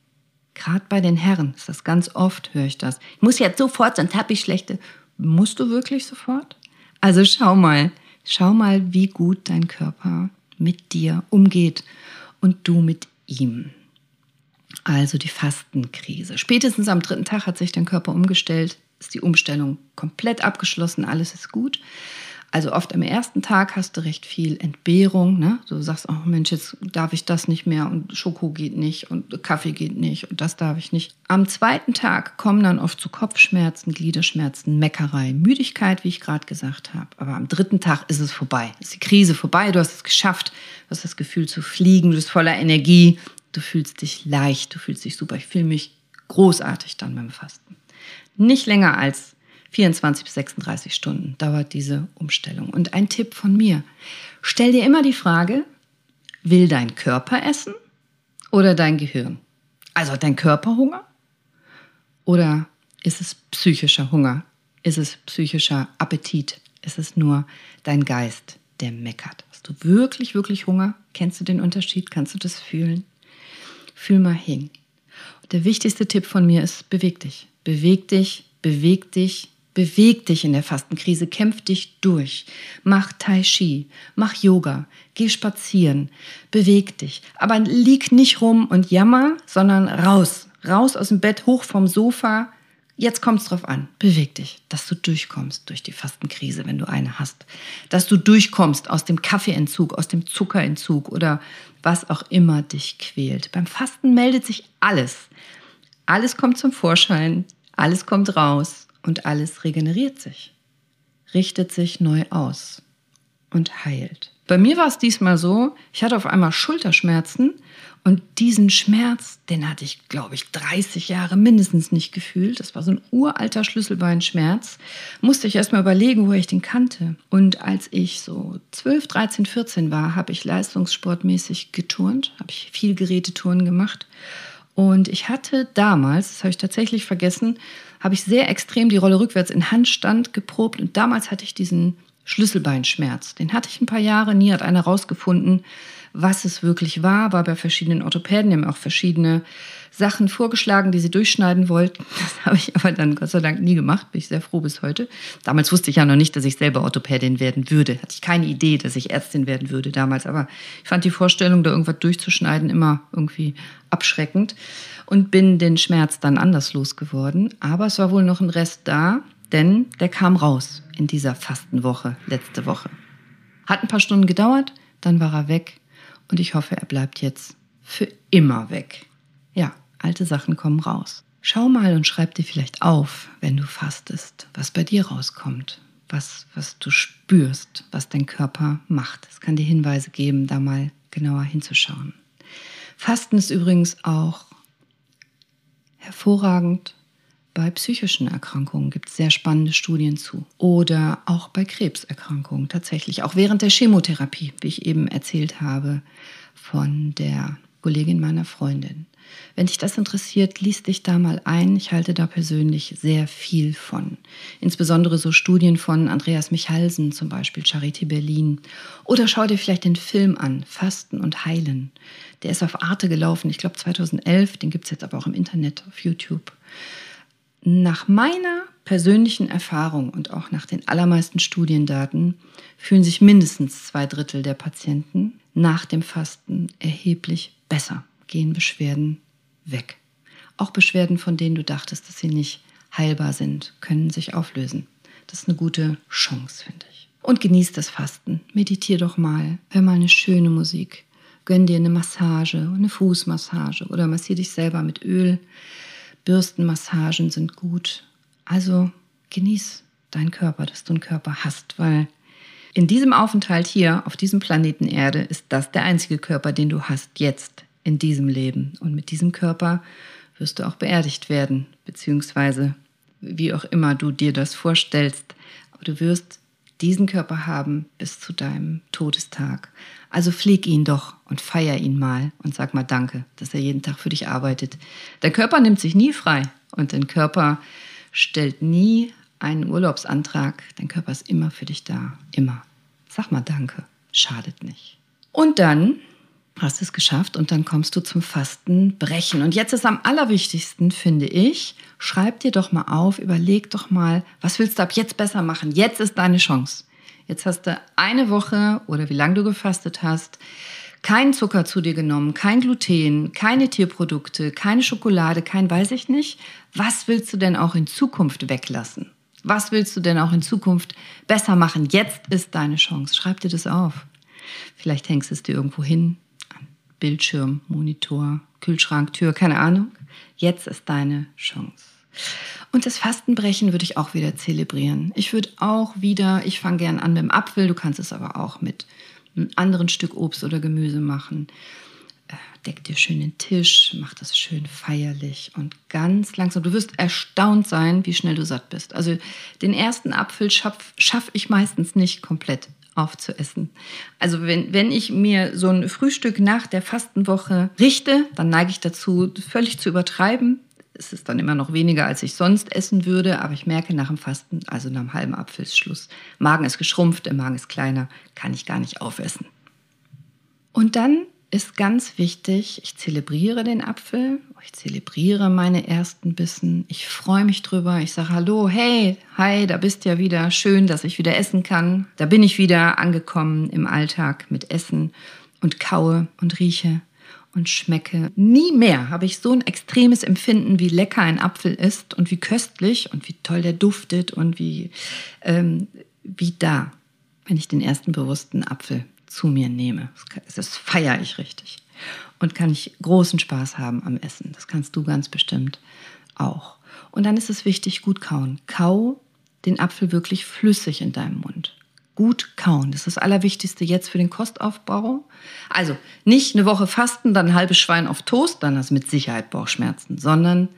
Gerade bei den Herren ist das ganz oft, höre ich das. Ich muss jetzt sofort, sonst habe ich schlechte. Musst du wirklich sofort? Also schau mal, schau mal, wie gut dein Körper mit dir umgeht und du mit ihm also die Fastenkrise. Spätestens am dritten Tag hat sich dein Körper umgestellt, ist die Umstellung komplett abgeschlossen, alles ist gut. Also oft am ersten Tag hast du recht viel Entbehrung. Ne? Du sagst, oh Mensch, jetzt darf ich das nicht mehr und Schoko geht nicht und Kaffee geht nicht und das darf ich nicht. Am zweiten Tag kommen dann oft zu Kopfschmerzen, Gliederschmerzen, Meckerei, Müdigkeit, wie ich gerade gesagt habe. Aber am dritten Tag ist es vorbei. Ist die Krise vorbei, du hast es geschafft, du hast das Gefühl zu fliegen, du bist voller Energie, du fühlst dich leicht, du fühlst dich super. Ich fühle mich großartig dann beim Fasten. Nicht länger als 24 bis 36 Stunden dauert diese Umstellung. Und ein Tipp von mir, stell dir immer die Frage, will dein Körper essen oder dein Gehirn? Also hat dein Körper Hunger oder ist es psychischer Hunger? Ist es psychischer Appetit? Ist es nur dein Geist, der meckert? Hast du wirklich, wirklich Hunger? Kennst du den Unterschied? Kannst du das fühlen? Fühl mal hin. Der wichtigste Tipp von mir ist, beweg dich. Beweg dich, beweg dich, beweg dich in der Fastenkrise, kämpf dich durch. Mach Tai Chi, mach Yoga, geh spazieren, beweg dich. Aber lieg nicht rum und jammer, sondern raus. Raus aus dem Bett, hoch vom Sofa, Jetzt kommt es drauf an, beweg dich, dass du durchkommst durch die Fastenkrise, wenn du eine hast. Dass du durchkommst aus dem Kaffeeentzug, aus dem Zuckerentzug oder was auch immer dich quält. Beim Fasten meldet sich alles. Alles kommt zum Vorschein, alles kommt raus und alles regeneriert sich, richtet sich neu aus und heilt. Bei mir war es diesmal so, ich hatte auf einmal Schulterschmerzen und diesen Schmerz, den hatte ich, glaube ich, 30 Jahre mindestens nicht gefühlt. Das war so ein uralter Schlüsselbeinschmerz. Musste ich erstmal überlegen, wo ich den kannte. Und als ich so 12, 13, 14 war, habe ich leistungssportmäßig geturnt, habe ich viel Gerätetouren gemacht. Und ich hatte damals, das habe ich tatsächlich vergessen, habe ich sehr extrem die Rolle rückwärts in Handstand geprobt. Und damals hatte ich diesen Schlüsselbeinschmerz. Den hatte ich ein paar Jahre, nie hat einer rausgefunden was es wirklich war, war bei verschiedenen Orthopäden, die haben auch verschiedene Sachen vorgeschlagen, die sie durchschneiden wollten. Das habe ich aber dann Gott sei Dank nie gemacht, bin ich sehr froh bis heute. Damals wusste ich ja noch nicht, dass ich selber Orthopädin werden würde. Hatte ich keine Idee, dass ich Ärztin werden würde damals, aber ich fand die Vorstellung, da irgendwas durchzuschneiden, immer irgendwie abschreckend und bin den Schmerz dann anders losgeworden. Aber es war wohl noch ein Rest da, denn der kam raus in dieser Fastenwoche, letzte Woche. Hat ein paar Stunden gedauert, dann war er weg und ich hoffe, er bleibt jetzt für immer weg. Ja, alte Sachen kommen raus. Schau mal und schreib dir vielleicht auf, wenn du fastest, was bei dir rauskommt, was, was du spürst, was dein Körper macht. Es kann dir Hinweise geben, da mal genauer hinzuschauen. Fasten ist übrigens auch hervorragend bei psychischen Erkrankungen gibt es sehr spannende Studien zu. Oder auch bei Krebserkrankungen tatsächlich. Auch während der Chemotherapie, wie ich eben erzählt habe, von der Kollegin meiner Freundin. Wenn dich das interessiert, lies dich da mal ein. Ich halte da persönlich sehr viel von. Insbesondere so Studien von Andreas Michalsen, zum Beispiel Charité Berlin. Oder schau dir vielleicht den Film an, Fasten und Heilen. Der ist auf Arte gelaufen, ich glaube 2011. Den gibt es jetzt aber auch im Internet, auf YouTube. Nach meiner persönlichen Erfahrung und auch nach den allermeisten Studiendaten fühlen sich mindestens zwei Drittel der Patienten nach dem Fasten erheblich besser, gehen Beschwerden weg. Auch Beschwerden, von denen du dachtest, dass sie nicht heilbar sind, können sich auflösen. Das ist eine gute Chance, finde ich. Und genieß das Fasten. Meditier doch mal. Hör mal eine schöne Musik. Gönn dir eine Massage, eine Fußmassage oder massier dich selber mit Öl. Bürstenmassagen sind gut. Also genieß deinen Körper, dass du einen Körper hast, weil In diesem Aufenthalt hier auf diesem Planeten Erde ist das der einzige Körper, den du hast jetzt in diesem Leben. Und mit diesem Körper wirst du auch beerdigt werden, beziehungsweise wie auch immer du dir das vorstellst. Aber du wirst diesen Körper haben bis zu deinem Todestag. Also pfleg ihn doch und feier ihn mal und sag mal Danke, dass er jeden Tag für dich arbeitet. Der Körper nimmt sich nie frei und dein Körper stellt nie einen Urlaubsantrag. Dein Körper ist immer für dich da. Immer. Sag mal Danke. Schadet nicht. Und dann hast es geschafft und dann kommst du zum Fastenbrechen. Und jetzt ist am allerwichtigsten, finde ich, schreib dir doch mal auf, überleg doch mal, was willst du ab jetzt besser machen? Jetzt ist deine Chance. Jetzt hast du eine Woche oder wie lange du gefastet hast, kein Zucker zu dir genommen, kein Gluten, keine Tierprodukte, keine Schokolade, kein weiß ich nicht. Was willst du denn auch in Zukunft weglassen? Was willst du denn auch in Zukunft besser machen? Jetzt ist deine Chance. Schreib dir das auf. Vielleicht hängst es dir irgendwo hin. Bildschirm, Monitor, Kühlschrank, Tür, keine Ahnung. Jetzt ist deine Chance. Und das Fastenbrechen würde ich auch wieder zelebrieren. Ich würde auch wieder, ich fange gern an mit dem Apfel, du kannst es aber auch mit einem anderen Stück Obst oder Gemüse machen deck dir schön den Tisch, mach das schön feierlich und ganz langsam. Du wirst erstaunt sein, wie schnell du satt bist. Also den ersten Apfel schaffe schaff ich meistens nicht komplett aufzuessen. Also wenn, wenn ich mir so ein Frühstück nach der Fastenwoche richte, dann neige ich dazu, völlig zu übertreiben. Es ist dann immer noch weniger, als ich sonst essen würde, aber ich merke nach dem Fasten, also nach einem halben Apfel. Magen ist geschrumpft, der Magen ist kleiner, kann ich gar nicht aufessen. Und dann ist ganz wichtig, ich zelebriere den Apfel, ich zelebriere meine ersten Bissen, ich freue mich drüber, ich sage Hallo, hey, hi, da bist ja wieder, schön, dass ich wieder essen kann. Da bin ich wieder angekommen im Alltag mit Essen und kaue und rieche und schmecke. Nie mehr habe ich so ein extremes Empfinden, wie lecker ein Apfel ist und wie köstlich und wie toll der duftet und wie, ähm, wie da, wenn ich den ersten bewussten Apfel zu mir nehme. Das feiere ich richtig. Und kann ich großen Spaß haben am Essen. Das kannst du ganz bestimmt auch. Und dann ist es wichtig, gut kauen. Kau den Apfel wirklich flüssig in deinem Mund. Gut kauen. Das ist das Allerwichtigste jetzt für den Kostaufbau. Also nicht eine Woche fasten, dann ein halbes Schwein auf Toast, dann hast du mit Sicherheit Bauchschmerzen, sondern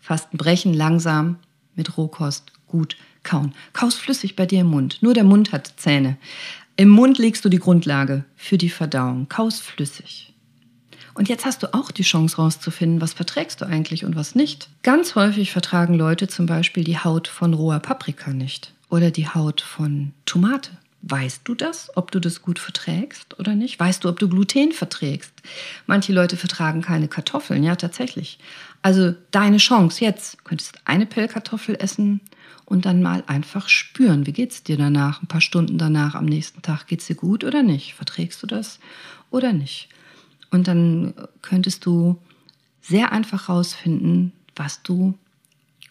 Fasten brechen langsam mit Rohkost gut kauen. Kaus flüssig bei dir im Mund. Nur der Mund hat Zähne. Im Mund legst du die Grundlage für die Verdauung. Kaus flüssig. Und jetzt hast du auch die Chance rauszufinden, was verträgst du eigentlich und was nicht. Ganz häufig vertragen Leute zum Beispiel die Haut von roher Paprika nicht oder die Haut von Tomate. Weißt du das, ob du das gut verträgst oder nicht? Weißt du, ob du Gluten verträgst? Manche Leute vertragen keine Kartoffeln, ja tatsächlich. Also deine Chance jetzt. Du könntest eine Pellkartoffel essen und dann mal einfach spüren, wie geht es dir danach, ein paar Stunden danach, am nächsten Tag, geht es dir gut oder nicht? Verträgst du das oder nicht? Und dann könntest du sehr einfach rausfinden, was du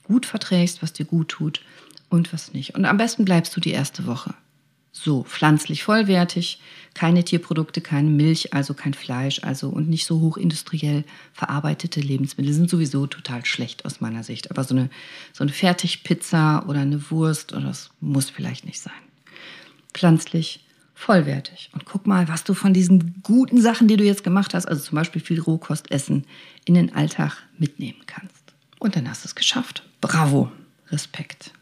gut verträgst, was dir gut tut und was nicht. Und am besten bleibst du die erste Woche. So, pflanzlich vollwertig, keine Tierprodukte, keine Milch, also kein Fleisch, also und nicht so hochindustriell verarbeitete Lebensmittel sind sowieso total schlecht aus meiner Sicht. Aber so eine, so eine Fertigpizza oder eine Wurst, oder das muss vielleicht nicht sein. Pflanzlich vollwertig. Und guck mal, was du von diesen guten Sachen, die du jetzt gemacht hast, also zum Beispiel viel Rohkost essen, in den Alltag mitnehmen kannst. Und dann hast du es geschafft. Bravo. Respekt.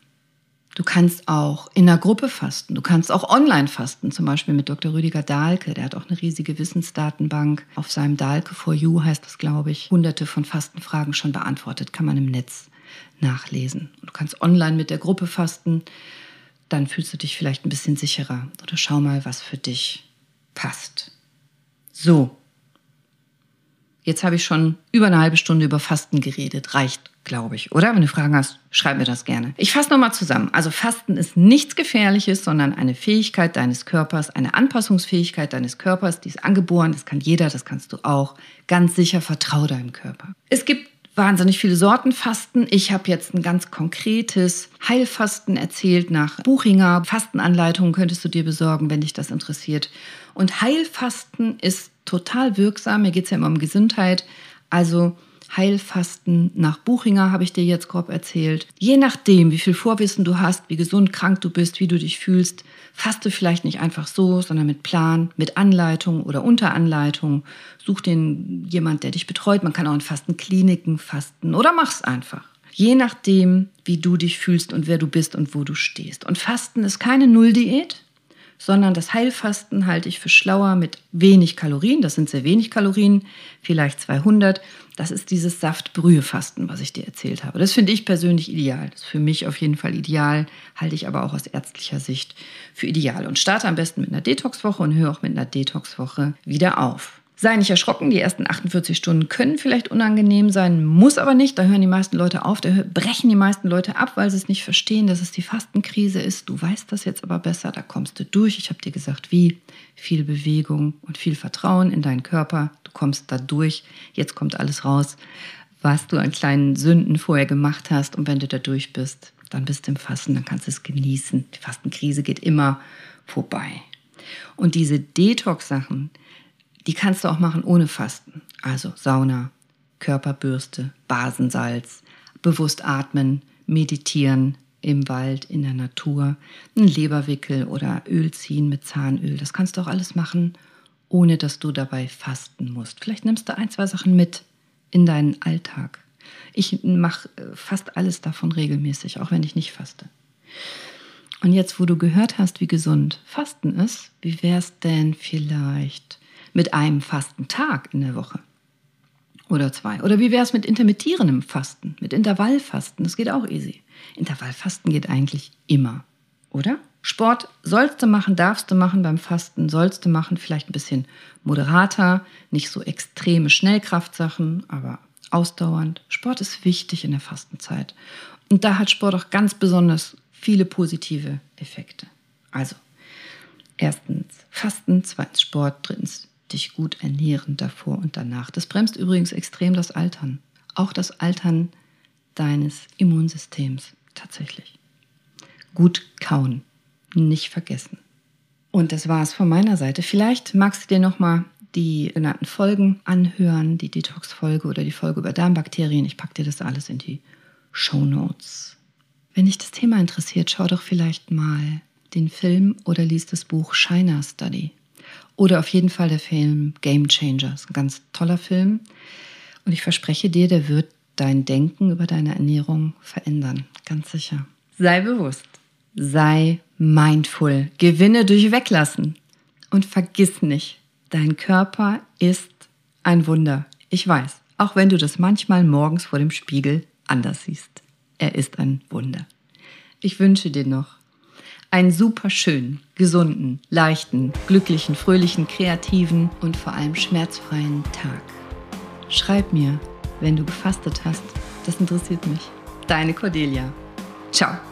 Du kannst auch in einer Gruppe fasten. Du kannst auch online fasten, zum Beispiel mit Dr. Rüdiger Dahlke. Der hat auch eine riesige Wissensdatenbank. Auf seinem Dahlke for You heißt das, glaube ich, hunderte von Fastenfragen schon beantwortet. Kann man im Netz nachlesen. Du kannst online mit der Gruppe fasten. Dann fühlst du dich vielleicht ein bisschen sicherer. Oder schau mal, was für dich passt. So. Jetzt habe ich schon über eine halbe Stunde über Fasten geredet. Reicht glaube ich, oder? Wenn du Fragen hast, schreib mir das gerne. Ich fasse nochmal zusammen. Also Fasten ist nichts Gefährliches, sondern eine Fähigkeit deines Körpers, eine Anpassungsfähigkeit deines Körpers, die ist angeboren, das kann jeder, das kannst du auch. Ganz sicher vertrau deinem Körper. Es gibt wahnsinnig viele Sorten Fasten. Ich habe jetzt ein ganz konkretes Heilfasten erzählt nach Buchinger. Fastenanleitungen könntest du dir besorgen, wenn dich das interessiert. Und Heilfasten ist total wirksam. Mir geht es ja immer um Gesundheit. Also Heilfasten nach Buchinger habe ich dir jetzt grob erzählt. Je nachdem, wie viel Vorwissen du hast, wie gesund, krank du bist, wie du dich fühlst, Faste vielleicht nicht einfach so, sondern mit Plan, mit Anleitung oder Unteranleitung. Such den jemand, der dich betreut. Man kann auch in Fastenkliniken fasten oder mach's einfach. Je nachdem, wie du dich fühlst und wer du bist und wo du stehst. Und Fasten ist keine Nulldiät, sondern das Heilfasten halte ich für schlauer mit wenig Kalorien. Das sind sehr wenig Kalorien, vielleicht 200. Das ist dieses Saftbrühefasten, was ich dir erzählt habe. Das finde ich persönlich ideal. Das ist für mich auf jeden Fall ideal, halte ich aber auch aus ärztlicher Sicht für ideal. Und starte am besten mit einer Detoxwoche und höre auch mit einer Detoxwoche wieder auf. Sei nicht erschrocken, die ersten 48 Stunden können vielleicht unangenehm sein, muss aber nicht. Da hören die meisten Leute auf, da brechen die meisten Leute ab, weil sie es nicht verstehen, dass es die Fastenkrise ist. Du weißt das jetzt aber besser, da kommst du durch. Ich habe dir gesagt, wie. Viel Bewegung und viel Vertrauen in deinen Körper. Du kommst da durch. Jetzt kommt alles raus, was du an kleinen Sünden vorher gemacht hast. Und wenn du da durch bist, dann bist du im Fasten, dann kannst du es genießen. Die Fastenkrise geht immer vorbei. Und diese Detox-Sachen, die kannst du auch machen ohne Fasten. Also Sauna, Körperbürste, Basensalz, bewusst atmen, meditieren im Wald, in der Natur, ein Leberwickel oder Öl ziehen mit Zahnöl. Das kannst du auch alles machen, ohne dass du dabei fasten musst. Vielleicht nimmst du ein, zwei Sachen mit in deinen Alltag. Ich mache äh, fast alles davon regelmäßig, auch wenn ich nicht faste. Und jetzt, wo du gehört hast, wie gesund Fasten ist, wie wäre es denn vielleicht mit einem Fastentag in der Woche? Oder zwei. Oder wie wäre es mit intermittierendem Fasten, mit Intervallfasten? Das geht auch easy. Intervallfasten geht eigentlich immer, oder? Sport sollst du machen, darfst du machen beim Fasten, sollst du machen, vielleicht ein bisschen moderater, nicht so extreme Schnellkraftsachen, aber ausdauernd. Sport ist wichtig in der Fastenzeit. Und da hat Sport auch ganz besonders viele positive Effekte. Also, erstens Fasten, zweitens Sport, drittens dich gut ernähren davor und danach. Das bremst übrigens extrem das Altern. Auch das Altern deines Immunsystems tatsächlich. Gut kauen, nicht vergessen. Und das war es von meiner Seite. Vielleicht magst du dir nochmal die genannten Folgen anhören, die Detox-Folge oder die Folge über Darmbakterien. Ich packe dir das alles in die Show Notes. Wenn dich das Thema interessiert, schau doch vielleicht mal den Film oder lies das Buch China Study oder auf jeden Fall der Film Game Changer. Das ist ein ganz toller Film. Und ich verspreche dir, der wird dein Denken über deine Ernährung verändern. Ganz sicher. Sei bewusst. Sei mindful. Gewinne durch Weglassen. Und vergiss nicht, dein Körper ist ein Wunder. Ich weiß, auch wenn du das manchmal morgens vor dem Spiegel anders siehst. Er ist ein Wunder. Ich wünsche dir noch einen super schönen, gesunden, leichten, glücklichen, fröhlichen, kreativen und vor allem schmerzfreien Tag. Schreib mir, wenn du gefastet hast. Das interessiert mich. Deine Cordelia. Ciao.